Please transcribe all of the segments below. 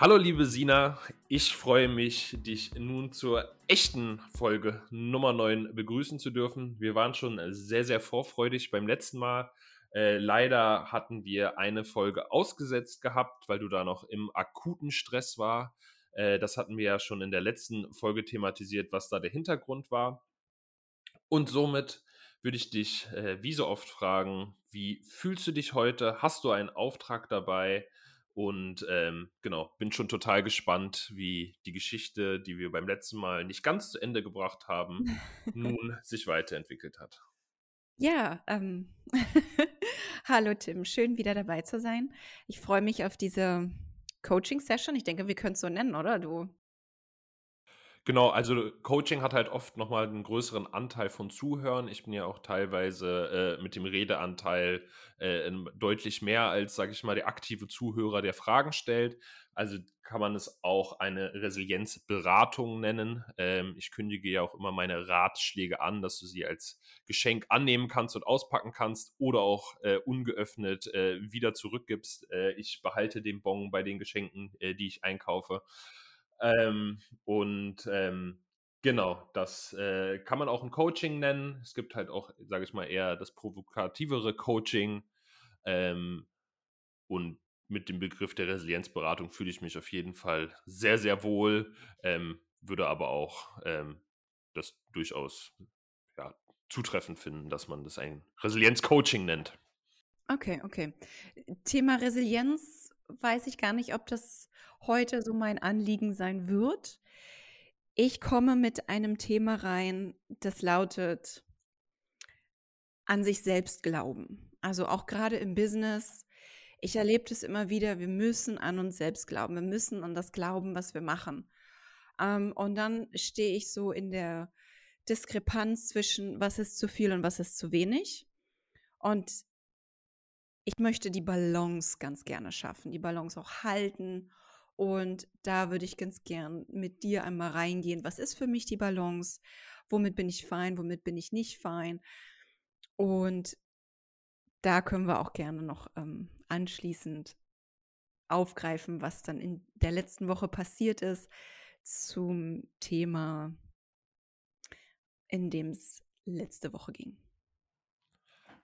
Hallo liebe Sina, ich freue mich, dich nun zur echten Folge Nummer 9 begrüßen zu dürfen. Wir waren schon sehr, sehr vorfreudig beim letzten Mal. Äh, leider hatten wir eine Folge ausgesetzt gehabt, weil du da noch im akuten Stress war. Äh, das hatten wir ja schon in der letzten Folge thematisiert, was da der Hintergrund war. Und somit würde ich dich äh, wie so oft fragen, wie fühlst du dich heute? Hast du einen Auftrag dabei? Und ähm, genau, bin schon total gespannt, wie die Geschichte, die wir beim letzten Mal nicht ganz zu Ende gebracht haben, nun sich weiterentwickelt hat. Ja, ähm, hallo Tim, schön wieder dabei zu sein. Ich freue mich auf diese Coaching-Session. Ich denke, wir können es so nennen, oder? Du Genau, also Coaching hat halt oft nochmal einen größeren Anteil von Zuhören. Ich bin ja auch teilweise äh, mit dem Redeanteil äh, deutlich mehr als, sage ich mal, der aktive Zuhörer, der Fragen stellt. Also kann man es auch eine Resilienzberatung nennen. Ähm, ich kündige ja auch immer meine Ratschläge an, dass du sie als Geschenk annehmen kannst und auspacken kannst oder auch äh, ungeöffnet äh, wieder zurückgibst. Äh, ich behalte den Bon bei den Geschenken, äh, die ich einkaufe. Ähm, und ähm, genau, das äh, kann man auch ein Coaching nennen. Es gibt halt auch, sage ich mal, eher das provokativere Coaching. Ähm, und mit dem Begriff der Resilienzberatung fühle ich mich auf jeden Fall sehr, sehr wohl, ähm, würde aber auch ähm, das durchaus ja, zutreffend finden, dass man das ein Resilienzcoaching nennt. Okay, okay. Thema Resilienz weiß ich gar nicht, ob das heute so mein Anliegen sein wird. Ich komme mit einem Thema rein, das lautet an sich selbst glauben. Also auch gerade im Business. Ich erlebe das immer wieder, wir müssen an uns selbst glauben. Wir müssen an das glauben, was wir machen. Ähm, und dann stehe ich so in der Diskrepanz zwischen, was ist zu viel und was ist zu wenig. Und ich möchte die Balance ganz gerne schaffen, die Balance auch halten und da würde ich ganz gern mit dir einmal reingehen. Was ist für mich die Balance? Womit bin ich fein? Womit bin ich nicht fein? Und da können wir auch gerne noch ähm, anschließend aufgreifen, was dann in der letzten Woche passiert ist zum Thema, in dem es letzte Woche ging.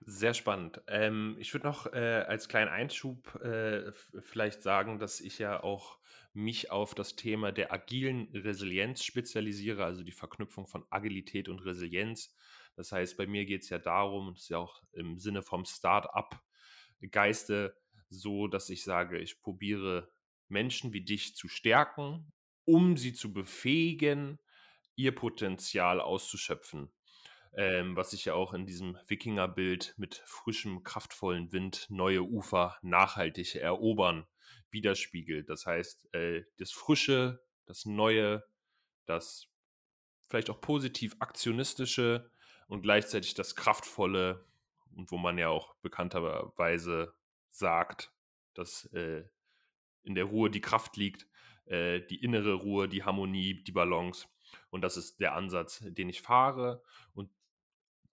Sehr spannend. Ähm, ich würde noch äh, als kleinen Einschub äh, vielleicht sagen, dass ich ja auch mich auf das Thema der agilen Resilienz spezialisiere, also die Verknüpfung von Agilität und Resilienz. Das heißt, bei mir geht es ja darum, das ist ja auch im Sinne vom Start-up-Geiste so, dass ich sage, ich probiere Menschen wie dich zu stärken, um sie zu befähigen, ihr Potenzial auszuschöpfen. Ähm, was sich ja auch in diesem Wikingerbild mit frischem, kraftvollen Wind neue Ufer nachhaltig erobern widerspiegelt. Das heißt, äh, das Frische, das Neue, das vielleicht auch positiv aktionistische und gleichzeitig das Kraftvolle und wo man ja auch bekannterweise sagt, dass äh, in der Ruhe die Kraft liegt, äh, die innere Ruhe, die Harmonie, die Balance. Und das ist der Ansatz, den ich fahre. Und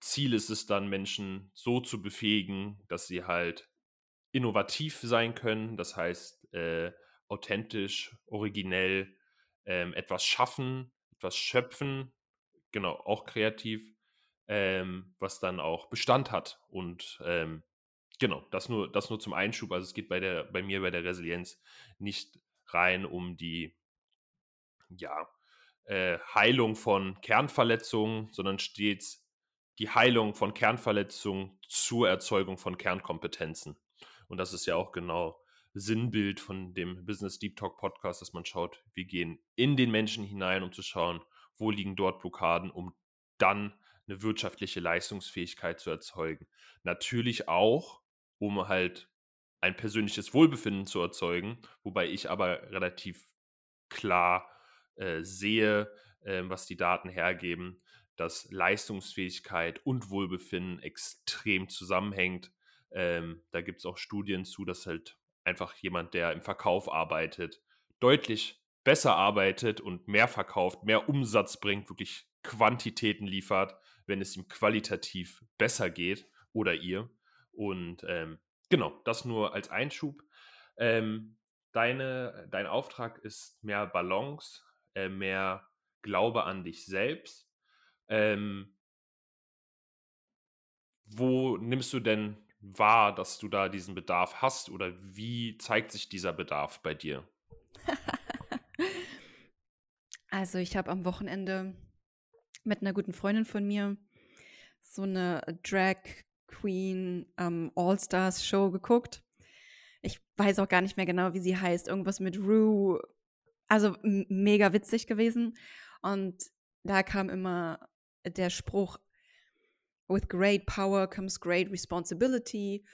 Ziel ist es dann, Menschen so zu befähigen, dass sie halt innovativ sein können, das heißt äh, authentisch, originell ähm, etwas schaffen, etwas schöpfen, genau, auch kreativ, ähm, was dann auch Bestand hat. Und ähm, genau, das nur, das nur zum Einschub. Also es geht bei der, bei mir bei der Resilienz nicht rein um die ja, äh, Heilung von Kernverletzungen, sondern stets die Heilung von Kernverletzungen zur Erzeugung von Kernkompetenzen. Und das ist ja auch genau Sinnbild von dem Business Deep Talk Podcast, dass man schaut, wir gehen in den Menschen hinein, um zu schauen, wo liegen dort Blockaden, um dann eine wirtschaftliche Leistungsfähigkeit zu erzeugen. Natürlich auch, um halt ein persönliches Wohlbefinden zu erzeugen, wobei ich aber relativ klar äh, sehe, äh, was die Daten hergeben, dass Leistungsfähigkeit und Wohlbefinden extrem zusammenhängt. Ähm, da gibt es auch Studien zu, dass halt einfach jemand, der im Verkauf arbeitet, deutlich besser arbeitet und mehr verkauft, mehr Umsatz bringt, wirklich Quantitäten liefert, wenn es ihm qualitativ besser geht oder ihr. Und ähm, genau, das nur als Einschub. Ähm, deine, dein Auftrag ist mehr Balance, äh, mehr Glaube an dich selbst. Ähm, wo nimmst du denn wahr, dass du da diesen Bedarf hast oder wie zeigt sich dieser Bedarf bei dir? also ich habe am Wochenende mit einer guten Freundin von mir so eine Drag Queen ähm, All-Stars Show geguckt. Ich weiß auch gar nicht mehr genau, wie sie heißt. Irgendwas mit Rue. Also mega witzig gewesen. Und da kam immer der Spruch, with great power comes great responsibility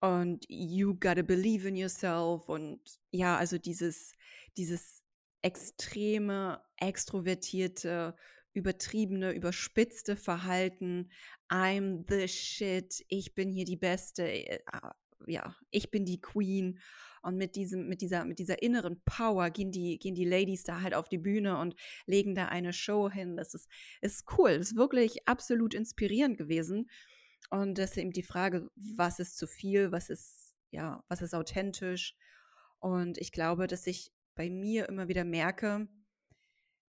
und you gotta believe in yourself und ja, also dieses, dieses extreme, extrovertierte, übertriebene, überspitzte Verhalten. I'm the shit, ich bin hier die Beste, äh, ja, ich bin die Queen. Und mit diesem, mit dieser, mit dieser inneren Power gehen die, gehen die Ladies da halt auf die Bühne und legen da eine Show hin. Das ist, ist cool. Das ist wirklich absolut inspirierend gewesen. Und das ist eben die Frage, was ist zu viel, was ist, ja, was ist authentisch. Und ich glaube, dass ich bei mir immer wieder merke,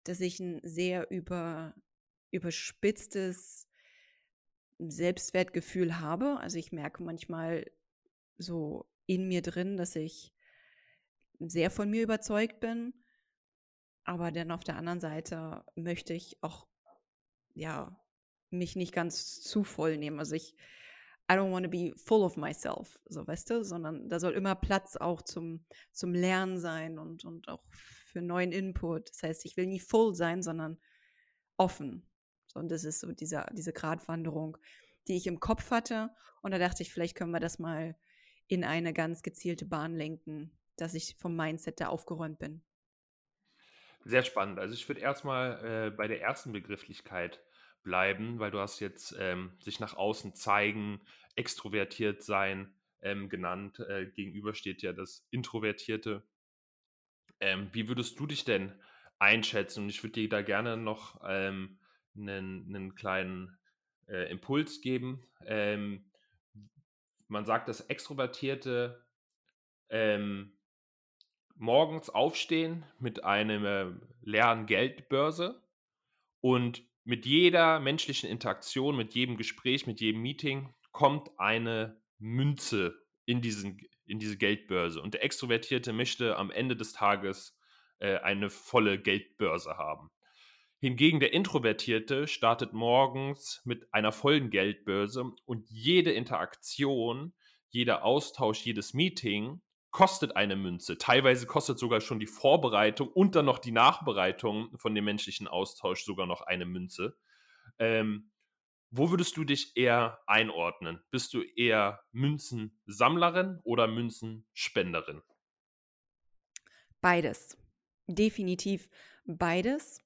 dass ich ein sehr über, überspitztes Selbstwertgefühl habe. Also ich merke manchmal so in mir drin, dass ich sehr von mir überzeugt bin. Aber dann auf der anderen Seite möchte ich auch, ja, mich nicht ganz zu voll nehmen. Also ich, I don't want to be full of myself, so weißt du, sondern da soll immer Platz auch zum, zum Lernen sein und, und auch für neuen Input. Das heißt, ich will nie full sein, sondern offen. Und das ist so dieser, diese Gratwanderung, die ich im Kopf hatte. Und da dachte ich, vielleicht können wir das mal in eine ganz gezielte Bahn lenken, dass ich vom Mindset da aufgeräumt bin. Sehr spannend. Also ich würde erstmal äh, bei der ersten Begrifflichkeit bleiben, weil du hast jetzt ähm, sich nach außen zeigen, extrovertiert sein ähm, genannt. Äh, gegenüber steht ja das Introvertierte. Ähm, wie würdest du dich denn einschätzen? Und ich würde dir da gerne noch einen, ähm, einen kleinen äh, Impuls geben. Ähm, man sagt, dass Extrovertierte ähm, morgens aufstehen mit einer äh, leeren Geldbörse und mit jeder menschlichen Interaktion, mit jedem Gespräch, mit jedem Meeting kommt eine Münze in, diesen, in diese Geldbörse. Und der Extrovertierte möchte am Ende des Tages äh, eine volle Geldbörse haben. Hingegen der Introvertierte startet morgens mit einer vollen Geldbörse und jede Interaktion, jeder Austausch, jedes Meeting kostet eine Münze. Teilweise kostet sogar schon die Vorbereitung und dann noch die Nachbereitung von dem menschlichen Austausch sogar noch eine Münze. Ähm, wo würdest du dich eher einordnen? Bist du eher Münzensammlerin oder Münzenspenderin? Beides. Definitiv beides.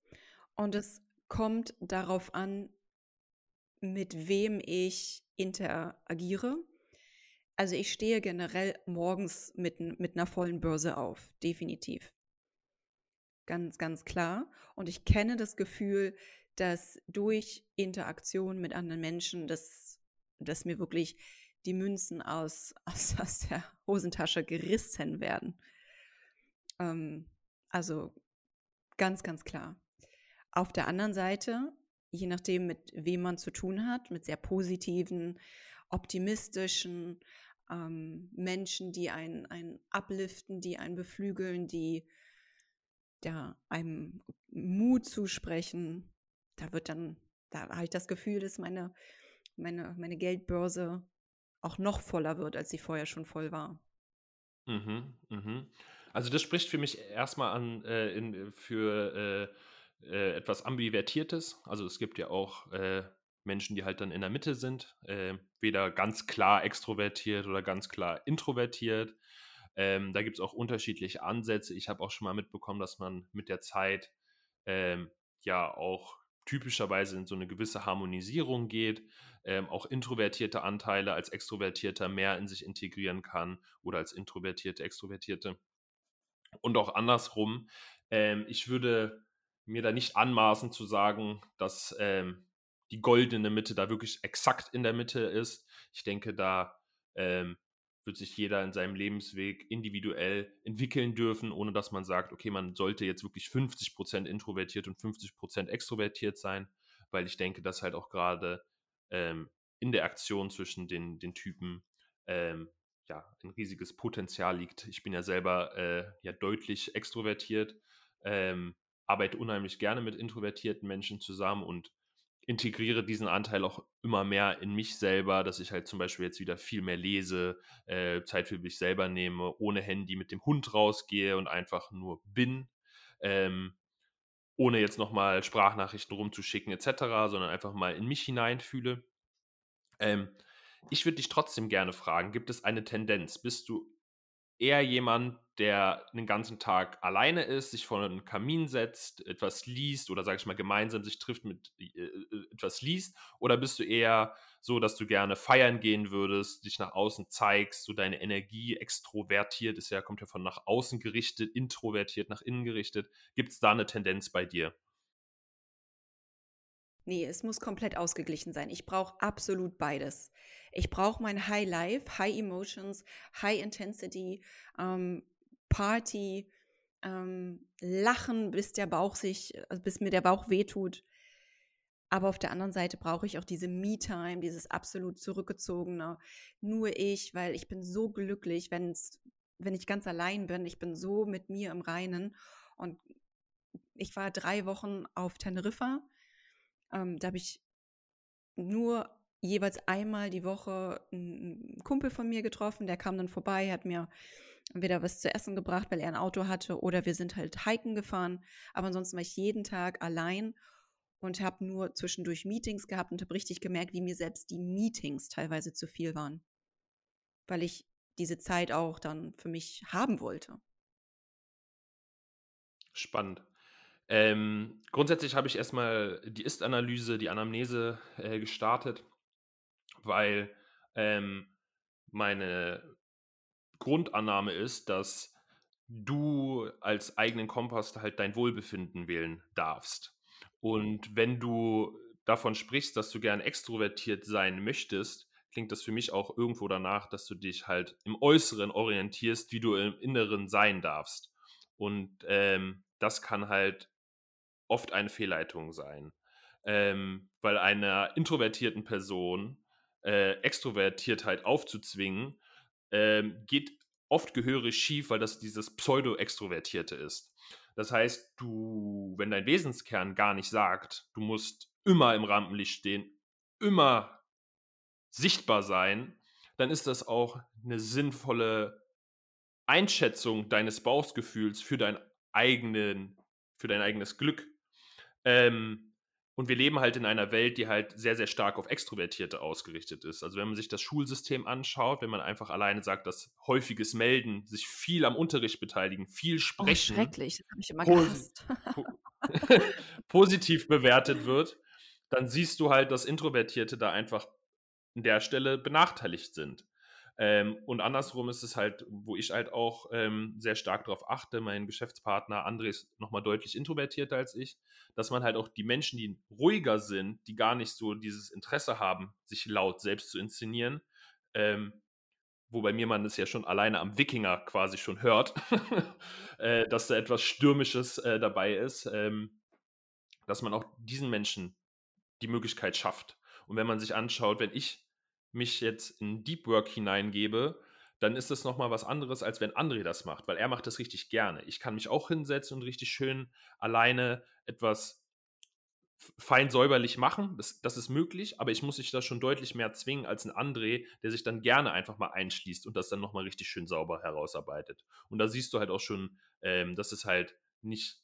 Und es kommt darauf an, mit wem ich interagiere. Also ich stehe generell morgens mit, mit einer vollen Börse auf, definitiv. Ganz, ganz klar. Und ich kenne das Gefühl, dass durch Interaktion mit anderen Menschen, dass, dass mir wirklich die Münzen aus, aus, aus der Hosentasche gerissen werden. Ähm, also ganz, ganz klar. Auf der anderen Seite, je nachdem, mit wem man zu tun hat, mit sehr positiven, optimistischen ähm, Menschen, die einen, einen upliften, die einen beflügeln, die ja, einem Mut zusprechen, da wird dann, da habe ich das Gefühl, dass meine, meine, meine Geldbörse auch noch voller wird, als sie vorher schon voll war. Mhm, mhm. Also das spricht für mich erstmal an äh, in, für äh, äh, etwas Ambivertiertes. Also es gibt ja auch äh, Menschen, die halt dann in der Mitte sind, äh, weder ganz klar extrovertiert oder ganz klar introvertiert. Ähm, da gibt es auch unterschiedliche Ansätze. Ich habe auch schon mal mitbekommen, dass man mit der Zeit ähm, ja auch typischerweise in so eine gewisse Harmonisierung geht, ähm, auch introvertierte Anteile als Extrovertierter mehr in sich integrieren kann oder als Introvertierte, Extrovertierte. Und auch andersrum. Ähm, ich würde mir da nicht anmaßen zu sagen, dass ähm, die goldene Mitte da wirklich exakt in der Mitte ist. Ich denke, da ähm, wird sich jeder in seinem Lebensweg individuell entwickeln dürfen, ohne dass man sagt, okay, man sollte jetzt wirklich 50% introvertiert und 50% extrovertiert sein, weil ich denke, dass halt auch gerade ähm, in der Aktion zwischen den, den Typen ähm, ja, ein riesiges Potenzial liegt. Ich bin ja selber äh, ja deutlich extrovertiert, ähm, arbeite unheimlich gerne mit introvertierten Menschen zusammen und integriere diesen Anteil auch immer mehr in mich selber, dass ich halt zum Beispiel jetzt wieder viel mehr lese, äh, Zeit für mich selber nehme, ohne Handy mit dem Hund rausgehe und einfach nur bin, ähm, ohne jetzt nochmal Sprachnachrichten rumzuschicken etc., sondern einfach mal in mich hineinfühle. Ähm, ich würde dich trotzdem gerne fragen, gibt es eine Tendenz? Bist du eher jemand, der den ganzen Tag alleine ist, sich vor einen Kamin setzt, etwas liest oder sage ich mal gemeinsam sich trifft mit äh, äh, etwas liest? Oder bist du eher so, dass du gerne feiern gehen würdest, dich nach außen zeigst, so deine Energie extrovertiert ist ja, kommt ja von nach außen gerichtet, introvertiert nach innen gerichtet. Gibt es da eine Tendenz bei dir? Nee, es muss komplett ausgeglichen sein. Ich brauche absolut beides. Ich brauche mein High Life, High Emotions, High Intensity, ähm, Party, ähm, Lachen, bis der Bauch sich, also bis mir der Bauch wehtut. Aber auf der anderen Seite brauche ich auch diese Me-Time, dieses absolut zurückgezogene, nur ich, weil ich bin so glücklich, wenn's, wenn ich ganz allein bin. Ich bin so mit mir im Reinen. Und ich war drei Wochen auf Teneriffa ähm, da habe ich nur jeweils einmal die Woche einen Kumpel von mir getroffen, der kam dann vorbei, hat mir entweder was zu essen gebracht, weil er ein Auto hatte, oder wir sind halt hiken gefahren. Aber ansonsten war ich jeden Tag allein und habe nur zwischendurch Meetings gehabt und habe richtig gemerkt, wie mir selbst die Meetings teilweise zu viel waren, weil ich diese Zeit auch dann für mich haben wollte. Spannend. Ähm, grundsätzlich habe ich erstmal die Ist-Analyse, die Anamnese äh, gestartet, weil ähm, meine Grundannahme ist, dass du als eigenen Kompass halt dein Wohlbefinden wählen darfst. Und wenn du davon sprichst, dass du gern extrovertiert sein möchtest, klingt das für mich auch irgendwo danach, dass du dich halt im Äußeren orientierst, wie du im Inneren sein darfst. Und ähm, das kann halt oft eine Fehlleitung sein. Ähm, weil einer introvertierten Person äh, Extrovertiertheit aufzuzwingen, ähm, geht oft gehörig schief, weil das dieses Pseudo-Extrovertierte ist. Das heißt, du, wenn dein Wesenskern gar nicht sagt, du musst immer im Rampenlicht stehen, immer sichtbar sein, dann ist das auch eine sinnvolle Einschätzung deines Bauchgefühls für dein eigenen, für dein eigenes Glück. Ähm, und wir leben halt in einer Welt, die halt sehr, sehr stark auf Extrovertierte ausgerichtet ist. Also wenn man sich das Schulsystem anschaut, wenn man einfach alleine sagt, dass häufiges Melden, sich viel am Unterricht beteiligen, viel oh, sprechen. Oh, schrecklich, das habe ich immer gehasst. positiv bewertet wird, dann siehst du halt, dass Introvertierte da einfach an der Stelle benachteiligt sind. Ähm, und andersrum ist es halt, wo ich halt auch ähm, sehr stark darauf achte, mein Geschäftspartner André ist nochmal deutlich introvertierter als ich, dass man halt auch die Menschen, die ruhiger sind, die gar nicht so dieses Interesse haben, sich laut selbst zu inszenieren, ähm, wo bei mir man es ja schon alleine am Wikinger quasi schon hört, äh, dass da etwas Stürmisches äh, dabei ist, ähm, dass man auch diesen Menschen die Möglichkeit schafft. Und wenn man sich anschaut, wenn ich mich jetzt in Deep Work hineingebe, dann ist das nochmal was anderes, als wenn André das macht, weil er macht das richtig gerne. Ich kann mich auch hinsetzen und richtig schön alleine etwas fein säuberlich machen. Das, das ist möglich, aber ich muss sich da schon deutlich mehr zwingen als ein André, der sich dann gerne einfach mal einschließt und das dann nochmal richtig schön sauber herausarbeitet. Und da siehst du halt auch schon, ähm, dass es halt nicht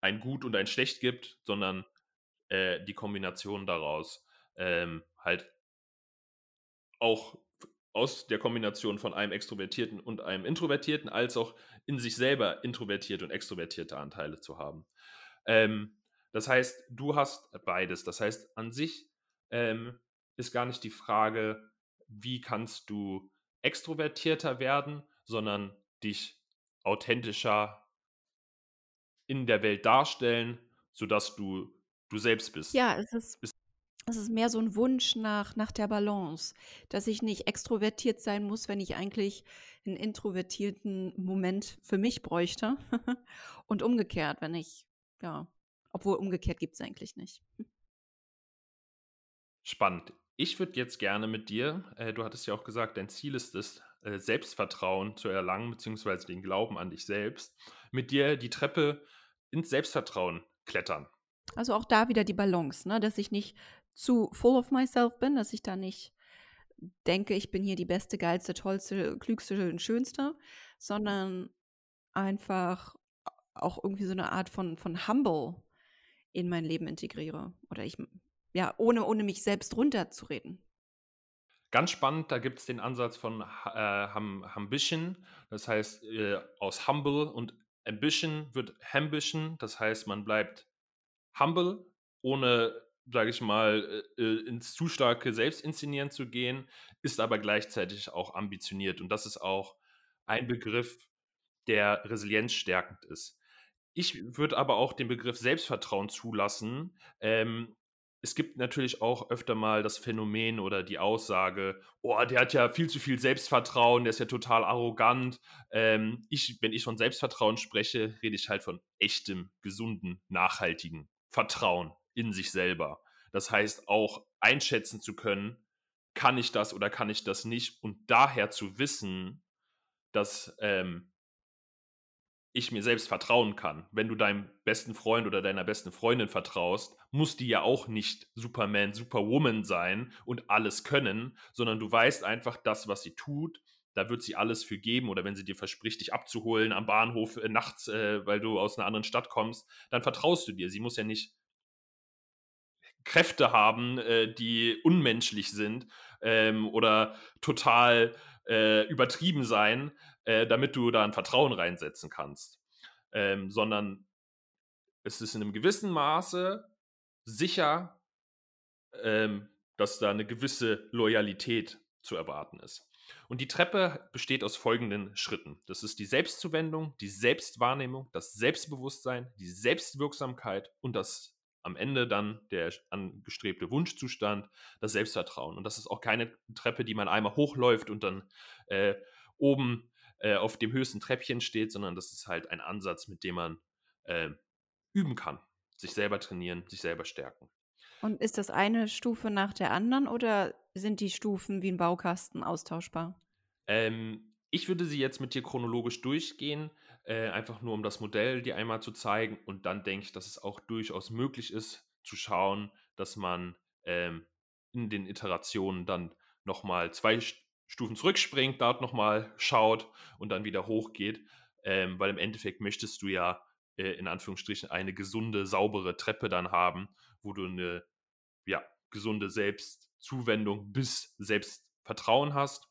ein Gut und ein Schlecht gibt, sondern äh, die Kombination daraus. ähm, halt auch aus der Kombination von einem Extrovertierten und einem Introvertierten, als auch in sich selber introvertierte und extrovertierte Anteile zu haben. Ähm, das heißt, du hast beides. Das heißt, an sich ähm, ist gar nicht die Frage, wie kannst du extrovertierter werden, sondern dich authentischer in der Welt darstellen, sodass du du selbst bist. Ja, es ist, es ist mehr so ein Wunsch nach, nach der Balance, dass ich nicht extrovertiert sein muss, wenn ich eigentlich einen introvertierten Moment für mich bräuchte. Und umgekehrt, wenn ich, ja, obwohl umgekehrt gibt es eigentlich nicht. Spannend. Ich würde jetzt gerne mit dir, äh, du hattest ja auch gesagt, dein Ziel ist es, äh, Selbstvertrauen zu erlangen, beziehungsweise den Glauben an dich selbst, mit dir die Treppe ins Selbstvertrauen klettern. Also auch da wieder die Balance, ne? dass ich nicht zu full of myself bin, dass ich da nicht denke, ich bin hier die beste, geilste, tollste, klügste und schönste, sondern einfach auch irgendwie so eine Art von, von Humble in mein Leben integriere. Oder ich, ja, ohne, ohne mich selbst runterzureden. Ganz spannend, da gibt es den Ansatz von äh, Ambition, das heißt äh, aus Humble und Ambition wird Ambition, das heißt man bleibt humble, ohne, sage ich mal, äh, äh, ins zu starke Selbstinszenieren zu gehen, ist aber gleichzeitig auch ambitioniert und das ist auch ein Begriff, der resilienzstärkend ist. Ich würde aber auch den Begriff Selbstvertrauen zulassen. Ähm, es gibt natürlich auch öfter mal das Phänomen oder die Aussage, oh, der hat ja viel zu viel Selbstvertrauen, der ist ja total arrogant. Ähm, ich, wenn ich von Selbstvertrauen spreche, rede ich halt von echtem, gesunden, nachhaltigen Vertrauen in sich selber. Das heißt auch einschätzen zu können, kann ich das oder kann ich das nicht und daher zu wissen, dass ähm, ich mir selbst vertrauen kann. Wenn du deinem besten Freund oder deiner besten Freundin vertraust, muss die ja auch nicht Superman, Superwoman sein und alles können, sondern du weißt einfach, das, was sie tut, da wird sie alles für geben oder wenn sie dir verspricht, dich abzuholen am Bahnhof äh, nachts, äh, weil du aus einer anderen Stadt kommst, dann vertraust du dir. Sie muss ja nicht Kräfte haben, äh, die unmenschlich sind ähm, oder total äh, übertrieben sein, äh, damit du da ein Vertrauen reinsetzen kannst, ähm, sondern es ist in einem gewissen Maße sicher, ähm, dass da eine gewisse Loyalität zu erwarten ist. Und die Treppe besteht aus folgenden Schritten. Das ist die Selbstzuwendung, die Selbstwahrnehmung, das Selbstbewusstsein, die Selbstwirksamkeit und das am Ende dann der angestrebte Wunschzustand, das Selbstvertrauen. Und das ist auch keine Treppe, die man einmal hochläuft und dann äh, oben äh, auf dem höchsten Treppchen steht, sondern das ist halt ein Ansatz, mit dem man äh, üben kann, sich selber trainieren, sich selber stärken. Und ist das eine Stufe nach der anderen oder sind die Stufen wie ein Baukasten austauschbar? Ähm, ich würde sie jetzt mit dir chronologisch durchgehen, äh, einfach nur um das Modell dir einmal zu zeigen. Und dann denke ich, dass es auch durchaus möglich ist, zu schauen, dass man ähm, in den Iterationen dann nochmal zwei Stufen zurückspringt, dort nochmal schaut und dann wieder hochgeht. Ähm, weil im Endeffekt möchtest du ja äh, in Anführungsstrichen eine gesunde, saubere Treppe dann haben, wo du eine ja, gesunde Selbstzuwendung bis Selbstvertrauen hast.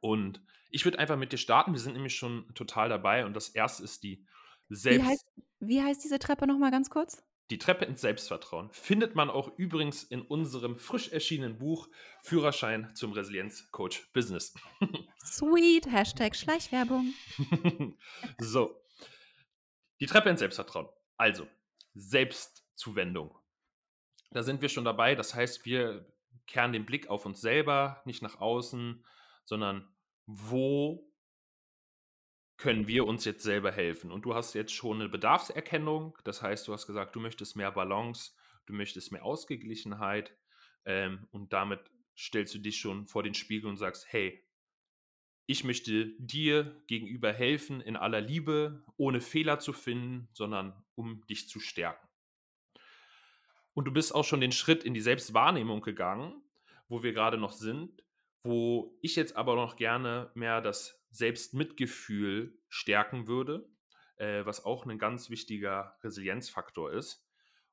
Und ich würde einfach mit dir starten. Wir sind nämlich schon total dabei. Und das erste ist die Selbst. Wie heißt, wie heißt diese Treppe nochmal ganz kurz? Die Treppe ins Selbstvertrauen findet man auch übrigens in unserem frisch erschienenen Buch Führerschein zum Resilienzcoach Business. Sweet, Hashtag Schleichwerbung. so, die Treppe ins Selbstvertrauen. Also, Selbstzuwendung. Da sind wir schon dabei. Das heißt, wir kehren den Blick auf uns selber, nicht nach außen, sondern wo können wir uns jetzt selber helfen? Und du hast jetzt schon eine Bedarfserkennung. Das heißt, du hast gesagt, du möchtest mehr Balance, du möchtest mehr Ausgeglichenheit. Ähm, und damit stellst du dich schon vor den Spiegel und sagst, hey, ich möchte dir gegenüber helfen in aller Liebe, ohne Fehler zu finden, sondern um dich zu stärken. Und du bist auch schon den Schritt in die Selbstwahrnehmung gegangen, wo wir gerade noch sind, wo ich jetzt aber noch gerne mehr das Selbstmitgefühl stärken würde, äh, was auch ein ganz wichtiger Resilienzfaktor ist.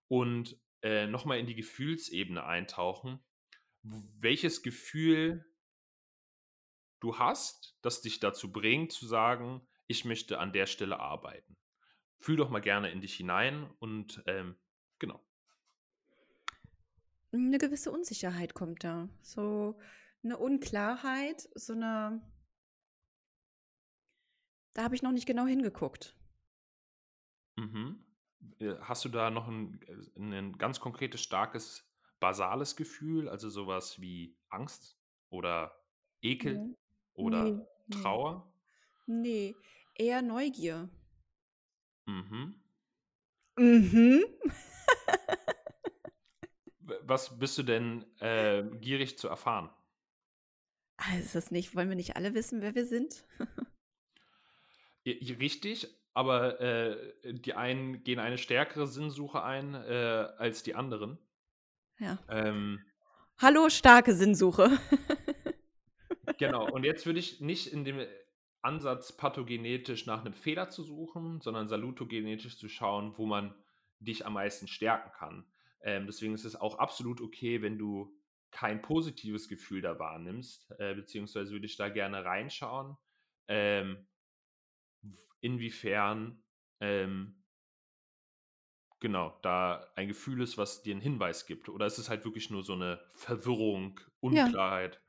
Und äh, nochmal in die Gefühlsebene eintauchen. Welches Gefühl du hast, das dich dazu bringt, zu sagen, ich möchte an der Stelle arbeiten. Fühl doch mal gerne in dich hinein und ähm, genau. Eine gewisse Unsicherheit kommt da. So eine Unklarheit, so eine. Da habe ich noch nicht genau hingeguckt. Mhm. Äh, hast du da noch ein, äh, ein ganz konkretes, starkes, basales Gefühl, also sowas wie Angst oder Ekel Nee. oder Nee, nee. Trauer? Nee, eher Neugier. Mhm. Mhm. Was bist du denn äh, gierig zu erfahren? Ah, ist das nicht, wollen wir nicht alle wissen, wer wir sind? Richtig, aber äh, die einen gehen eine stärkere Sinnsuche ein äh, als die anderen. Ja. Ähm, Hallo, starke Sinnsuche. genau, und jetzt würde ich nicht in dem Ansatz pathogenetisch nach einem Fehler zu suchen, sondern salutogenetisch zu schauen, wo man dich am meisten stärken kann. Ähm, deswegen ist es auch absolut okay, wenn du kein positives Gefühl da wahrnimmst, äh, beziehungsweise würde ich da gerne reinschauen, ähm, inwiefern ähm, genau da ein Gefühl ist, was dir einen Hinweis gibt. Oder ist es halt wirklich nur so eine Verwirrung, Unklarheit?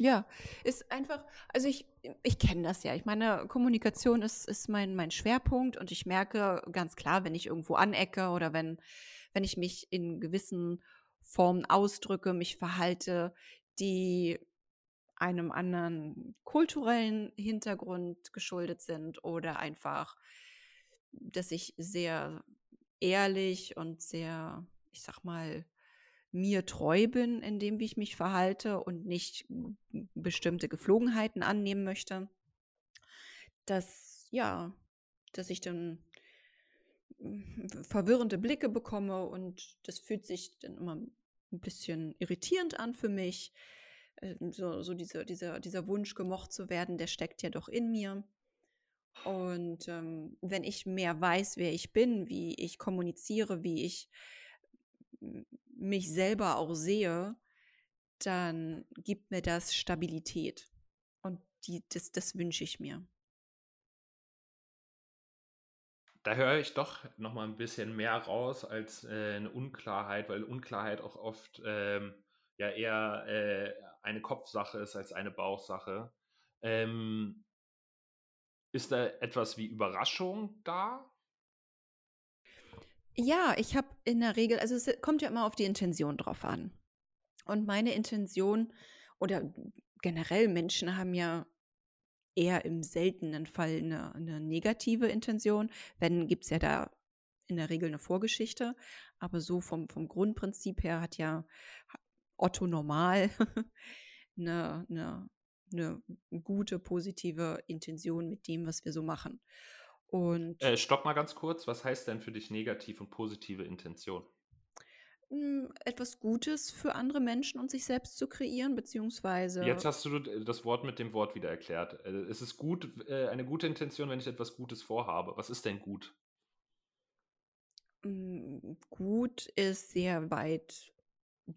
Ja, ist einfach, also ich, ich kenne das ja. Ich meine, Kommunikation ist, ist mein, mein Schwerpunkt und ich merke ganz klar, wenn ich irgendwo anecke oder wenn, wenn ich mich in gewissen Formen ausdrücke, mich verhalte, die einem anderen kulturellen Hintergrund geschuldet sind oder einfach, dass ich sehr ehrlich und sehr, ich sag mal, mir treu bin in dem, wie ich mich verhalte und nicht bestimmte Geflogenheiten annehmen möchte, dass ja, dass ich dann verwirrende Blicke bekomme und das fühlt sich dann immer ein bisschen irritierend an für mich. Ähm, so, so diese, dieser, dieser Wunsch, gemocht zu werden, der steckt ja doch in mir. Und ähm, wenn ich mehr weiß, wer ich bin, wie ich kommuniziere, wie ich mich selber auch sehe, dann gibt mir das Stabilität. Und die, das, das wünsche ich mir. Da höre ich doch noch mal ein bisschen mehr raus als äh, eine Unklarheit, weil Unklarheit auch oft ähm, ja eher äh, eine Kopfsache ist als eine Bauchsache. Ähm, ist da etwas wie Überraschung da? Ja, ich habe in der Regel, also es kommt ja immer auf die Intention drauf an. Und meine Intention oder generell Menschen haben ja eher im seltenen Fall eine, eine negative Intention. Wenn, gibt es ja da in der Regel eine Vorgeschichte. Aber so vom, vom Grundprinzip her hat ja Otto normal eine, eine, eine gute, positive Intention mit dem, was wir so machen. Und Äh, stopp mal ganz kurz. Was heißt denn für dich negativ und positive Intention? Hm, etwas Gutes für andere Menschen und sich selbst zu kreieren, Jetzt beziehungsweise hast du d- das Wort mit dem Wort wieder erklärt. Äh, Es ist gut, äh, eine gute Intention, wenn ich etwas Gutes vorhabe. Was ist denn gut? mm, gut ist sehr weit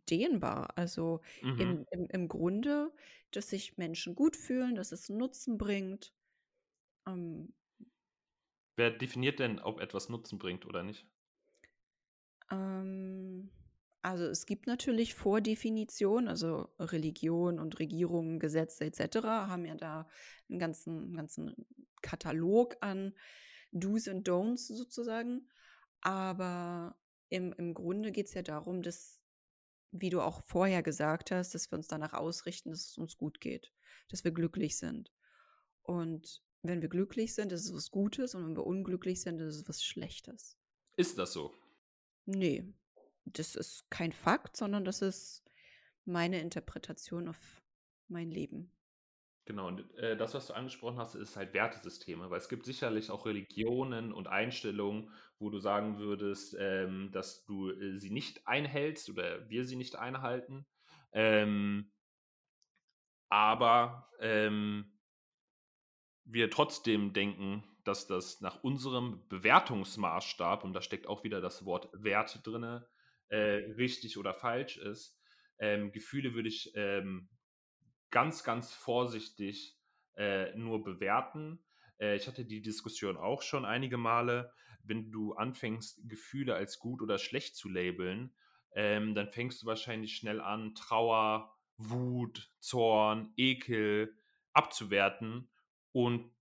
dehnbar. Also Mhm. im, im, im Grunde, dass sich Menschen gut fühlen, dass es Nutzen bringt. Ähm, Wer definiert denn, ob etwas Nutzen bringt oder nicht? ähm, also es gibt natürlich Vordefinitionen, also Religion und Regierungen, Gesetze etc. haben ja da einen ganzen, ganzen Katalog an Do's und Don'ts sozusagen. Aber im, im Grunde geht es ja darum, dass, wie du auch vorher gesagt hast, dass wir uns danach ausrichten, dass es uns gut geht, dass wir glücklich sind. Und wenn wir glücklich sind, ist es was Gutes und wenn wir unglücklich sind, ist es was Schlechtes. Ist das so? Nee, das ist kein Fakt, sondern das ist meine Interpretation auf mein Leben. Genau, und äh, das, was du angesprochen hast, ist halt Wertesysteme, weil es gibt sicherlich auch Religionen und Einstellungen, wo du sagen würdest, ähm, dass du äh, sie nicht einhältst oder wir sie nicht einhalten. Ähm, aber ähm, wir trotzdem denken, dass das nach unserem Bewertungsmaßstab, und da steckt auch wieder das Wort Wert drin, äh, richtig oder falsch ist. Ähm, Gefühle würde ich ähm, ganz, ganz vorsichtig äh, nur bewerten. Äh, ich hatte die Diskussion auch schon einige Male. Wenn du anfängst, Gefühle als gut oder schlecht zu labeln, ähm, dann fängst du wahrscheinlich schnell an, Trauer, Wut, Zorn, Ekel abzuwerten und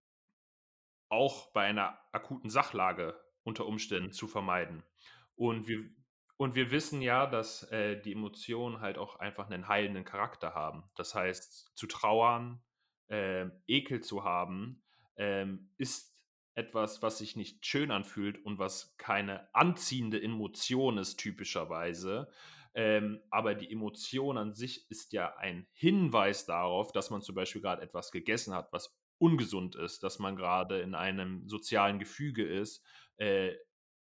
auch bei einer akuten Sachlage unter Umständen zu vermeiden. Und wir, und wir wissen ja, dass äh, die Emotionen halt auch einfach einen heilenden Charakter haben. Das heißt, zu trauern, äh, Ekel zu haben, äh, ist etwas, was sich nicht schön anfühlt und was keine anziehende Emotion ist, typischerweise. Ähm, aber die Emotion an sich ist ja ein Hinweis darauf, dass man zum Beispiel gerade etwas gegessen hat, was ungesund ist, dass man gerade in einem sozialen Gefüge ist, äh,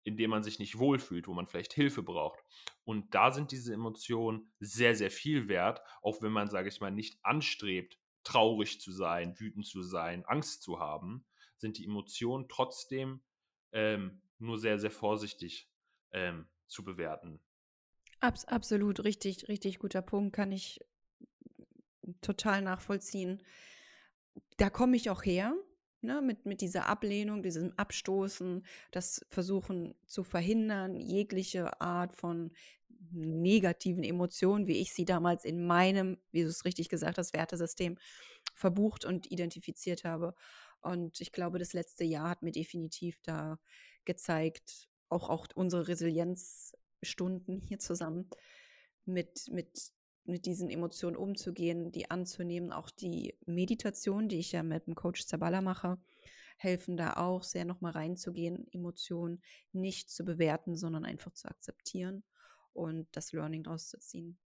in dem man sich nicht wohlfühlt, wo man vielleicht Hilfe braucht. Und da sind diese Emotionen sehr, sehr viel wert, auch wenn man, sage ich mal, nicht anstrebt, traurig zu sein, wütend zu sein, Angst zu haben, sind die Emotionen trotzdem ähm, nur sehr, sehr vorsichtig ähm, zu bewerten. Abs absolut, richtig, richtig guter Punkt, kann ich total nachvollziehen. Da komme ich auch her, ne, mit, mit dieser Ablehnung, diesem Abstoßen, das Versuchen zu verhindern, jegliche Art von negativen Emotionen, wie ich sie damals in meinem, wie du es richtig gesagt hast, Wertesystem verbucht und identifiziert habe. Und ich glaube, das letzte Jahr hat mir definitiv da gezeigt, auch, auch unsere Resilienzstunden hier zusammen mit, mit mit diesen Emotionen umzugehen, die anzunehmen. Auch die Meditation, die ich ja mit dem Coach Zabala mache, helfen da auch sehr nochmal reinzugehen, Emotionen nicht zu bewerten, sondern einfach zu akzeptieren und das Learning daraus zu ziehen.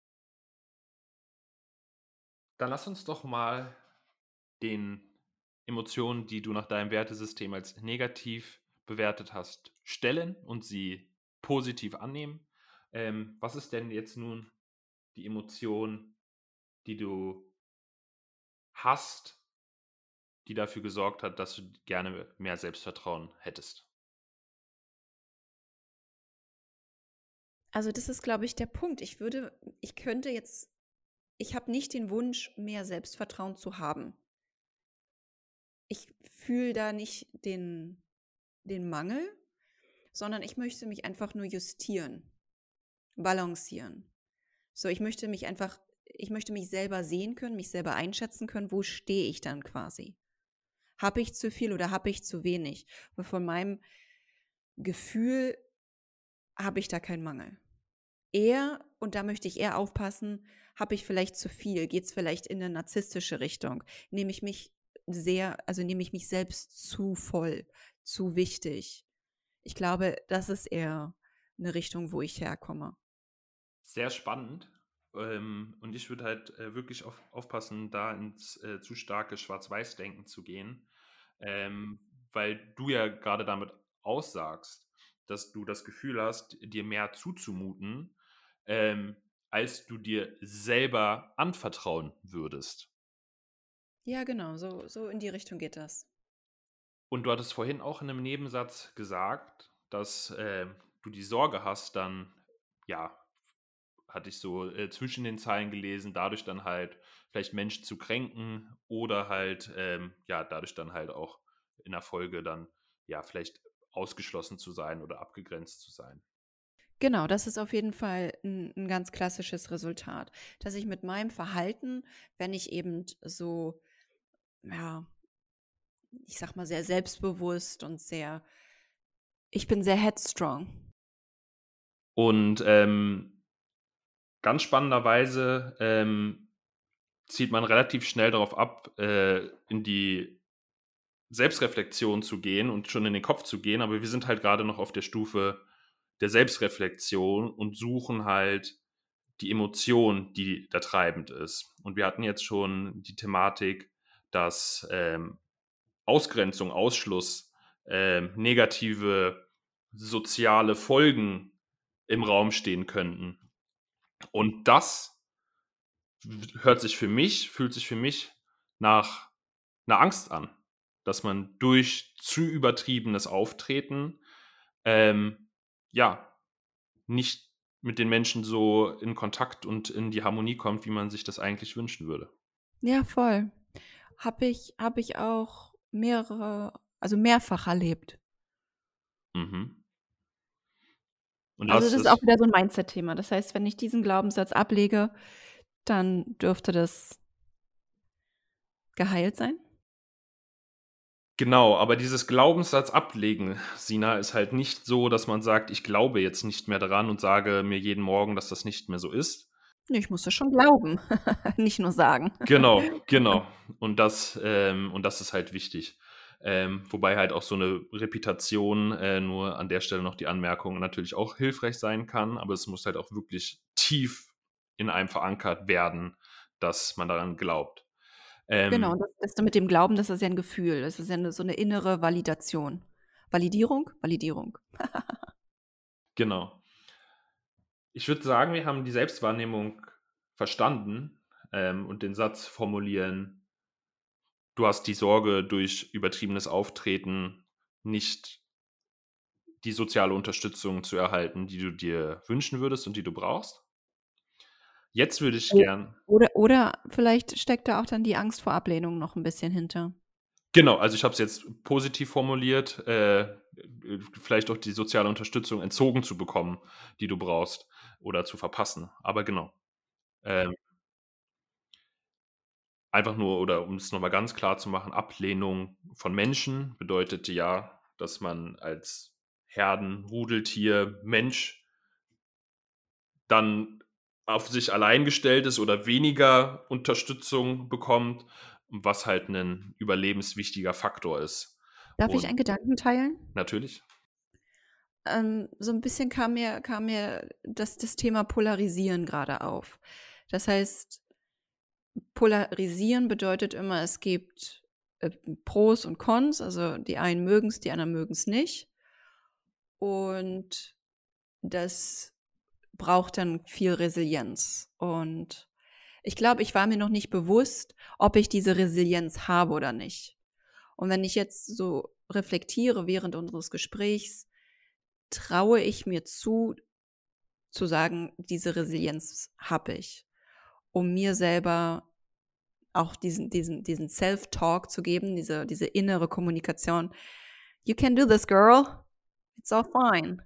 Dann lass uns doch mal den Emotionen, die du nach deinem Wertesystem als negativ bewertet hast, stellen und sie positiv annehmen. Ähm, was ist denn jetzt nun die Emotion, die du hast, die dafür gesorgt hat, dass du gerne mehr Selbstvertrauen hättest? Also das ist, glaube ich, der Punkt. Ich würde, ich könnte jetzt, ich habe nicht den Wunsch, mehr Selbstvertrauen zu haben. Ich fühle da nicht den, den Mangel, sondern ich möchte mich einfach nur justieren, balancieren. So, ich möchte mich einfach, ich möchte mich selber sehen können, mich selber einschätzen können, wo stehe ich dann quasi? Habe ich zu viel oder habe ich zu wenig? Und von meinem Gefühl habe ich da keinen Mangel. Eher, und da möchte ich eher aufpassen, habe ich vielleicht zu viel? Geht es vielleicht in eine narzisstische Richtung? Nehme ich mich sehr, also nehme ich mich selbst zu voll, zu wichtig? Ich glaube, das ist eher eine Richtung, wo ich herkomme sehr spannend. Ähm, und ich würde halt äh, wirklich auf, aufpassen, da ins äh, zu starke Schwarz-Weiß-Denken zu gehen, ähm, weil du ja gerade damit aussagst, dass du das Gefühl hast, dir mehr zuzumuten, ähm, als du dir selber anvertrauen würdest. Ja, genau, so, so in die Richtung geht das. Und du hattest vorhin auch in einem Nebensatz gesagt, dass äh, du die Sorge hast, dann ja hatte ich so äh, zwischen den Zeilen gelesen, dadurch dann halt vielleicht Menschen zu kränken oder halt, ähm, ja, dadurch dann halt auch in der Folge dann, ja, vielleicht ausgeschlossen zu sein oder abgegrenzt zu sein. Genau, das ist auf jeden Fall ein, ein ganz klassisches Resultat, dass ich mit meinem Verhalten, wenn ich eben so, ja, ich sag mal, sehr selbstbewusst und sehr, ich bin sehr headstrong. Und ähm, ganz spannenderweise ähm, zieht man relativ schnell darauf ab, äh, in die Selbstreflexion zu gehen und schon in den Kopf zu gehen, aber wir sind halt gerade noch auf der Stufe der Selbstreflexion und suchen halt die Emotion, die da treibend ist. Und wir hatten jetzt schon die Thematik, dass ähm, Ausgrenzung, Ausschluss, ähm, negative soziale Folgen im Raum stehen könnten. Und das hört sich für mich, fühlt sich für mich nach einer Angst an, dass man durch zu übertriebenes Auftreten ähm, ja nicht mit den Menschen so in Kontakt und in die Harmonie kommt, wie man sich das eigentlich wünschen würde. Ja, voll. Habe ich, hab ich auch mehrere, also mehrfach erlebt. Mhm. Und also das ist auch wieder so ein Mindset-Thema. Das heißt, wenn ich diesen Glaubenssatz ablege, dann dürfte das geheilt sein. Genau, aber dieses Glaubenssatz ablegen, Sina, ist halt nicht so, dass man sagt, ich glaube jetzt nicht mehr daran und sage mir jeden Morgen, dass das nicht mehr so ist. Nee, ich muss es schon glauben, nicht nur sagen. Genau, genau. Und das, ähm, und das ist halt wichtig. Ähm, wobei halt auch so eine Reputation, äh, nur an der Stelle noch die Anmerkung, natürlich auch hilfreich sein kann, aber es muss halt auch wirklich tief in einem verankert werden, dass man daran glaubt. Ähm, genau, und das, das mit dem Glauben, das ist ja ein Gefühl, das ist ja eine, so eine innere Validation. Validierung? Validierung. genau. Ich würde sagen, wir haben die Selbstwahrnehmung verstanden ähm, und den Satz formulieren, du hast die Sorge durch übertriebenes Auftreten nicht die soziale Unterstützung zu erhalten, die du dir wünschen würdest und die du brauchst. Jetzt würde ich gern. Oder, oder vielleicht steckt da auch dann die Angst vor Ablehnung noch ein bisschen hinter. Genau, also ich habe es jetzt positiv formuliert, äh, vielleicht auch die soziale Unterstützung entzogen zu bekommen, die du brauchst oder zu verpassen. Aber genau. Ähm, einfach nur, oder um es nochmal ganz klar zu machen, Ablehnung von Menschen bedeutet ja, dass man als Herden, Rudeltier, Mensch dann auf sich allein gestellt ist oder weniger Unterstützung bekommt, was halt ein überlebenswichtiger Faktor ist. Darf Und ich einen Gedanken teilen? Natürlich. Ähm, so ein bisschen kam mir, kam mir das, das Thema Polarisieren gerade auf. Das heißt, Polarisieren bedeutet immer, es gibt äh, Pros und Cons, also die einen mögen es, die anderen mögen es nicht. Und das braucht dann viel Resilienz. Und ich glaube, ich war mir noch nicht bewusst, ob ich diese Resilienz habe oder nicht. Und wenn ich jetzt so reflektiere während unseres Gesprächs, traue ich mir zu, zu sagen, diese Resilienz habe ich, um mir selber auch diesen, diesen, diesen Self-Talk zu geben, diese, diese innere Kommunikation. You can do this, girl. It's all fine.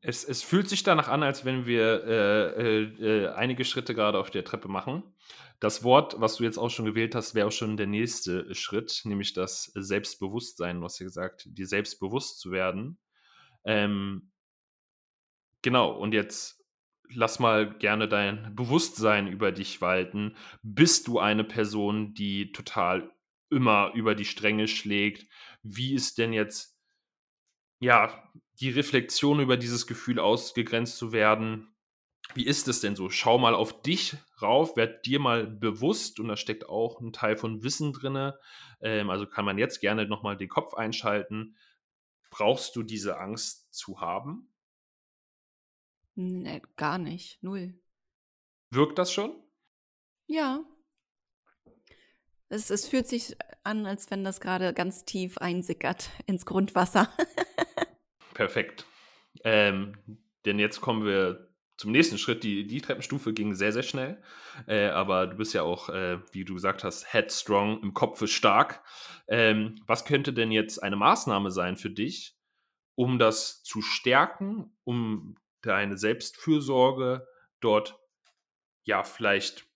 Es, es fühlt sich danach an, als wenn wir äh, äh, äh, einige Schritte gerade auf der Treppe machen. Das Wort, was du jetzt auch schon gewählt hast, wäre auch schon der nächste Schritt, nämlich das Selbstbewusstsein. Du hast ja gesagt, dir selbstbewusst zu werden. Ähm, genau, und jetzt lass mal gerne dein Bewusstsein über dich walten. Bist du eine Person, die total immer über die Stränge schlägt? Wie ist denn jetzt, ja, die Reflexion über dieses Gefühl ausgegrenzt zu werden. Wie ist es denn so? Schau mal auf dich rauf, werd dir mal bewusst, und da steckt auch ein Teil von Wissen drin. Ähm, also kann man jetzt gerne nochmal den Kopf einschalten. Brauchst du diese Angst zu haben? Nee, gar nicht. Null. Wirkt das schon? Ja. Es, es fühlt sich an, als wenn das gerade ganz tief einsickert ins Grundwasser. Perfekt. Ähm, denn jetzt kommen wir zum nächsten Schritt. Die, die Treppenstufe ging sehr, sehr schnell. Äh, aber du bist ja auch, äh, wie du gesagt hast, headstrong, im Kopf stark. Ähm, was könnte denn jetzt eine Maßnahme sein für dich, um das zu stärken, um deine Selbstfürsorge dort, ja, vielleicht,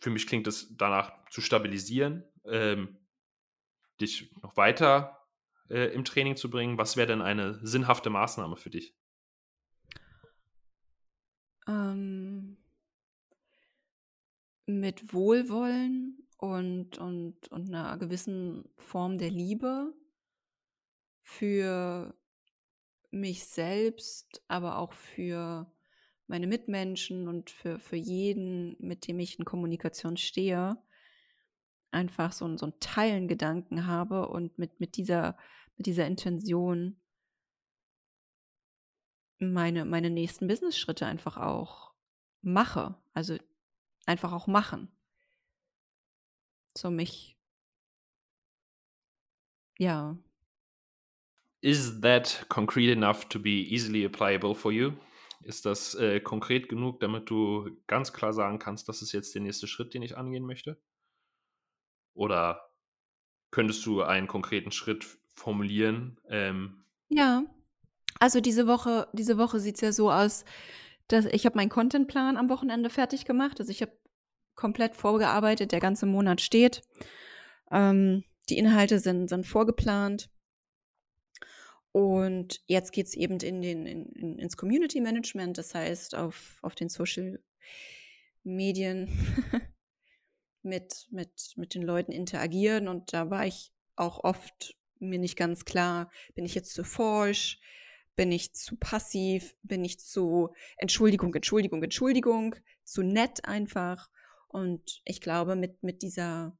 für mich klingt es danach, zu stabilisieren, ähm, dich noch weiter äh, im Training zu bringen. Was wäre denn eine sinnhafte Maßnahme für dich? Ähm, mit Wohlwollen und, und, und einer gewissen Form der Liebe für mich selbst, aber auch für meine Mitmenschen und für, für jeden, mit dem ich in Kommunikation stehe, einfach so, so einen Teilen-Gedanken habe und mit, mit, dieser, mit dieser Intention meine, meine nächsten Business-Schritte einfach auch mache. Also einfach auch machen. So mich, ja. Is that concrete enough to be easily applicable for you? Ist das äh, konkret genug, damit du ganz klar sagen kannst, das ist jetzt der nächste Schritt, den ich angehen möchte? Oder könntest du einen konkreten Schritt formulieren? Ähm, Ja, also diese Woche, diese Woche sieht es ja so aus, dass ich habe meinen Contentplan am Wochenende fertig gemacht. Also ich habe komplett vorgearbeitet, der ganze Monat steht. Ähm, die Inhalte sind, sind vorgeplant. Und jetzt geht es eben in den, in, in, ins Community Management, das heißt auf, auf den Social Medien mit, mit, mit den Leuten interagieren. Und da war ich auch oft mir nicht ganz klar, bin ich jetzt zu forsch, bin ich zu passiv, bin ich zu Entschuldigung, Entschuldigung, Entschuldigung, zu nett einfach. Und ich glaube, mit, mit dieser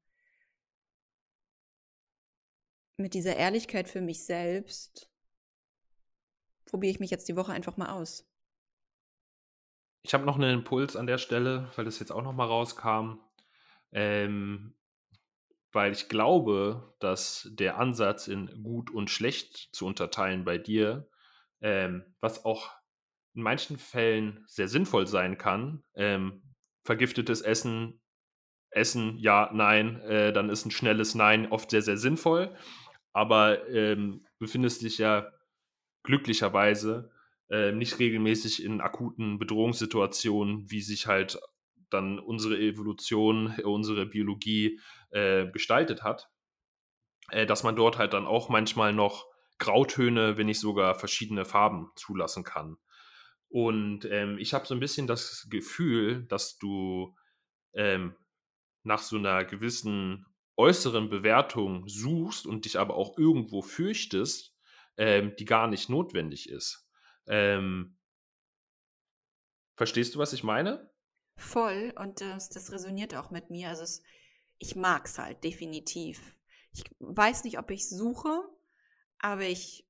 mit dieser Ehrlichkeit für mich selbst probiere ich mich jetzt die Woche einfach mal aus. Ich habe noch einen Impuls an der Stelle, weil das jetzt auch noch mal rauskam. Ähm, weil ich glaube, dass der Ansatz in gut und schlecht zu unterteilen bei dir, ähm, was auch in manchen Fällen sehr sinnvoll sein kann, ähm, vergiftetes Essen, Essen, ja, nein, äh, dann ist ein schnelles Nein oft sehr, sehr sinnvoll. Aber ähm, befindest dich ja glücklicherweise äh, nicht regelmäßig in akuten Bedrohungssituationen, wie sich halt dann unsere Evolution, unsere Biologie äh, gestaltet hat, äh, dass man dort halt dann auch manchmal noch Grautöne, wenn nicht sogar verschiedene Farben zulassen kann. Und ähm, ich habe so ein bisschen das Gefühl, dass du ähm, nach so einer gewissen äußeren Bewertung suchst und dich aber auch irgendwo fürchtest, ähm, die gar nicht notwendig ist. Ähm, verstehst du, was ich meine? Voll, und das, das resoniert auch mit mir. Also es, ich mag es halt definitiv. Ich weiß nicht, ob ich suche, aber ich,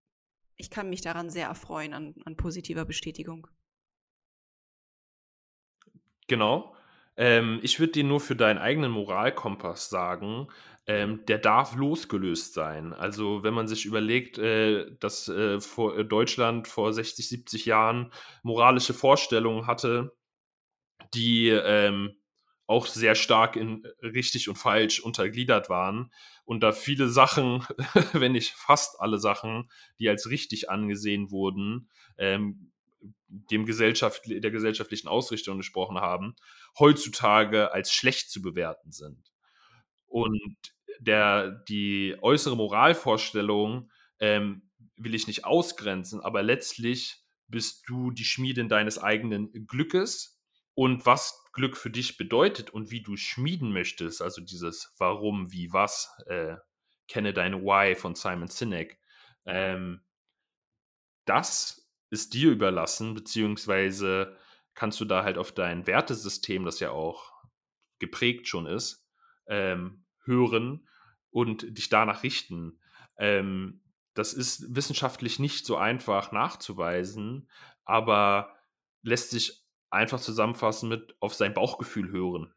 ich kann mich daran sehr erfreuen, an, an positiver Bestätigung. Genau. Ähm, ich würde dir nur für deinen eigenen Moralkompass sagen, ähm, der darf losgelöst sein. Also wenn man sich überlegt, äh, dass äh, vor, äh, Deutschland vor 60, 70 Jahren moralische Vorstellungen hatte, die ähm, auch sehr stark in richtig und falsch untergliedert waren und da viele Sachen, wenn nicht fast alle Sachen, die als richtig angesehen wurden, ähm, dem Gesellschaft, der gesellschaftlichen Ausrichtung gesprochen haben, heutzutage als schlecht zu bewerten sind. Und der, die äußere Moralvorstellung ähm, will ich nicht ausgrenzen, aber letztlich bist du die Schmiedin deines eigenen Glückes und was Glück für dich bedeutet und wie du schmieden möchtest, also dieses Warum, wie, was, äh, kenne deine Why von Simon Sinek, ähm, das ist dir überlassen, beziehungsweise kannst du da halt auf dein Wertesystem, das ja auch geprägt schon ist, ähm, hören und dich danach richten. Ähm, das ist wissenschaftlich nicht so einfach nachzuweisen, aber lässt sich einfach zusammenfassen mit auf sein Bauchgefühl hören.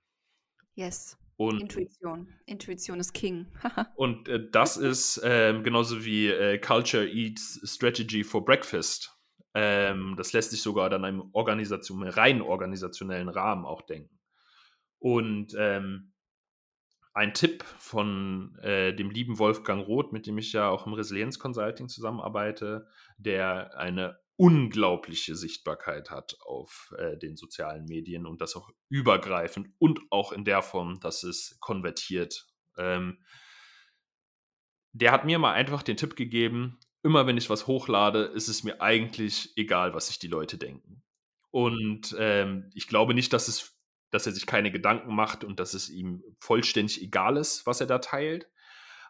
Yes. Und, Intuition. Intuition ist King. und äh, das ist äh, genauso wie äh, Culture Eats Strategy for Breakfast. Ähm, das lässt sich sogar dann einem Organisation, rein organisationellen Rahmen auch denken. Und ähm, ein Tipp von äh, dem lieben Wolfgang Roth, mit dem ich ja auch im Resilienz Consulting zusammenarbeite, der eine unglaubliche Sichtbarkeit hat auf äh, den sozialen Medien und das auch übergreifend und auch in der Form, dass es konvertiert. Ähm, der hat mir mal einfach den Tipp gegeben, immer wenn ich was hochlade, ist es mir eigentlich egal, was sich die Leute denken. Und ähm, ich glaube nicht, dass es dass er sich keine Gedanken macht und dass es ihm vollständig egal ist, was er da teilt.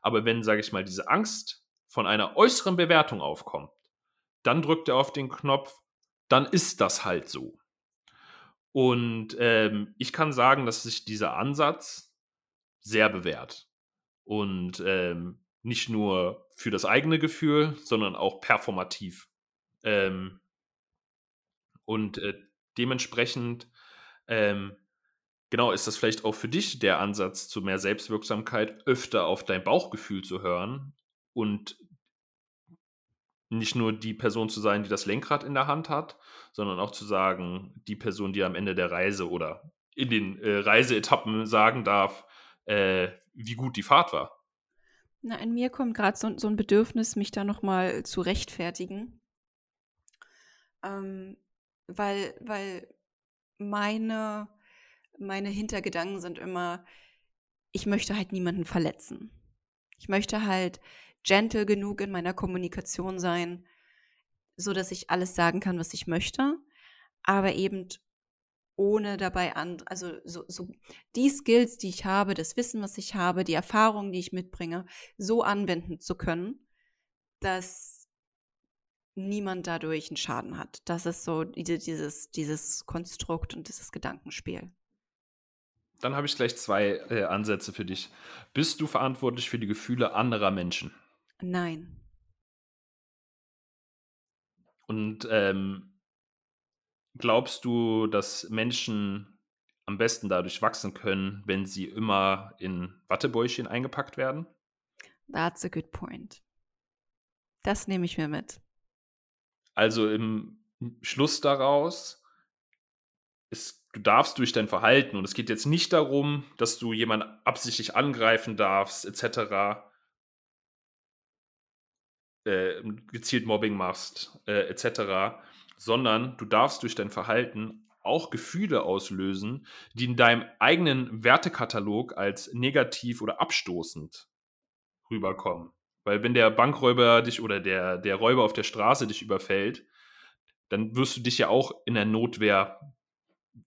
Aber wenn, sage ich mal, diese Angst von einer äußeren Bewertung aufkommt, dann drückt er auf den Knopf, dann ist das halt so. Und ähm, ich kann sagen, dass sich dieser Ansatz sehr bewährt. Und ähm, nicht nur für das eigene Gefühl, sondern auch performativ. Ähm, und äh, dementsprechend ähm, Genau, ist das vielleicht auch für dich der Ansatz zu mehr Selbstwirksamkeit, öfter auf dein Bauchgefühl zu hören und nicht nur die Person zu sein, die das Lenkrad in der Hand hat, sondern auch zu sagen, die Person, die am Ende der Reise oder in den äh, Reiseetappen sagen darf, äh, wie gut die Fahrt war. Na, in mir kommt gerade so, so ein Bedürfnis, mich da nochmal zu rechtfertigen. Ähm, weil, weil meine, meine Hintergedanken sind immer, ich möchte halt niemanden verletzen. Ich möchte halt gentle genug in meiner Kommunikation sein, so dass ich alles sagen kann, was ich möchte, aber eben ohne dabei an, also so, so die Skills, die ich habe, das Wissen, was ich habe, die Erfahrungen, die ich mitbringe, so anwenden zu können, dass niemand dadurch einen Schaden hat. Das ist so dieses, dieses Konstrukt und dieses Gedankenspiel. Dann habe ich gleich zwei äh, Ansätze für dich. Bist du verantwortlich für die Gefühle anderer Menschen? Nein. Und ähm, glaubst du, dass Menschen am besten dadurch wachsen können, wenn sie immer in Wattebäuschen eingepackt werden? That's a good point. Das nehme ich mir mit. Also im Schluss daraus, ist, du darfst durch dein Verhalten, und es geht jetzt nicht darum, dass du jemanden absichtlich angreifen darfst, etc., äh, gezielt Mobbing machst, äh, etc., sondern du darfst durch dein Verhalten auch Gefühle auslösen, die in deinem eigenen Wertekatalog als negativ oder abstoßend rüberkommen. Weil wenn der Bankräuber dich oder der, der Räuber auf der Straße dich überfällt, dann wirst du dich ja auch in der Notwehr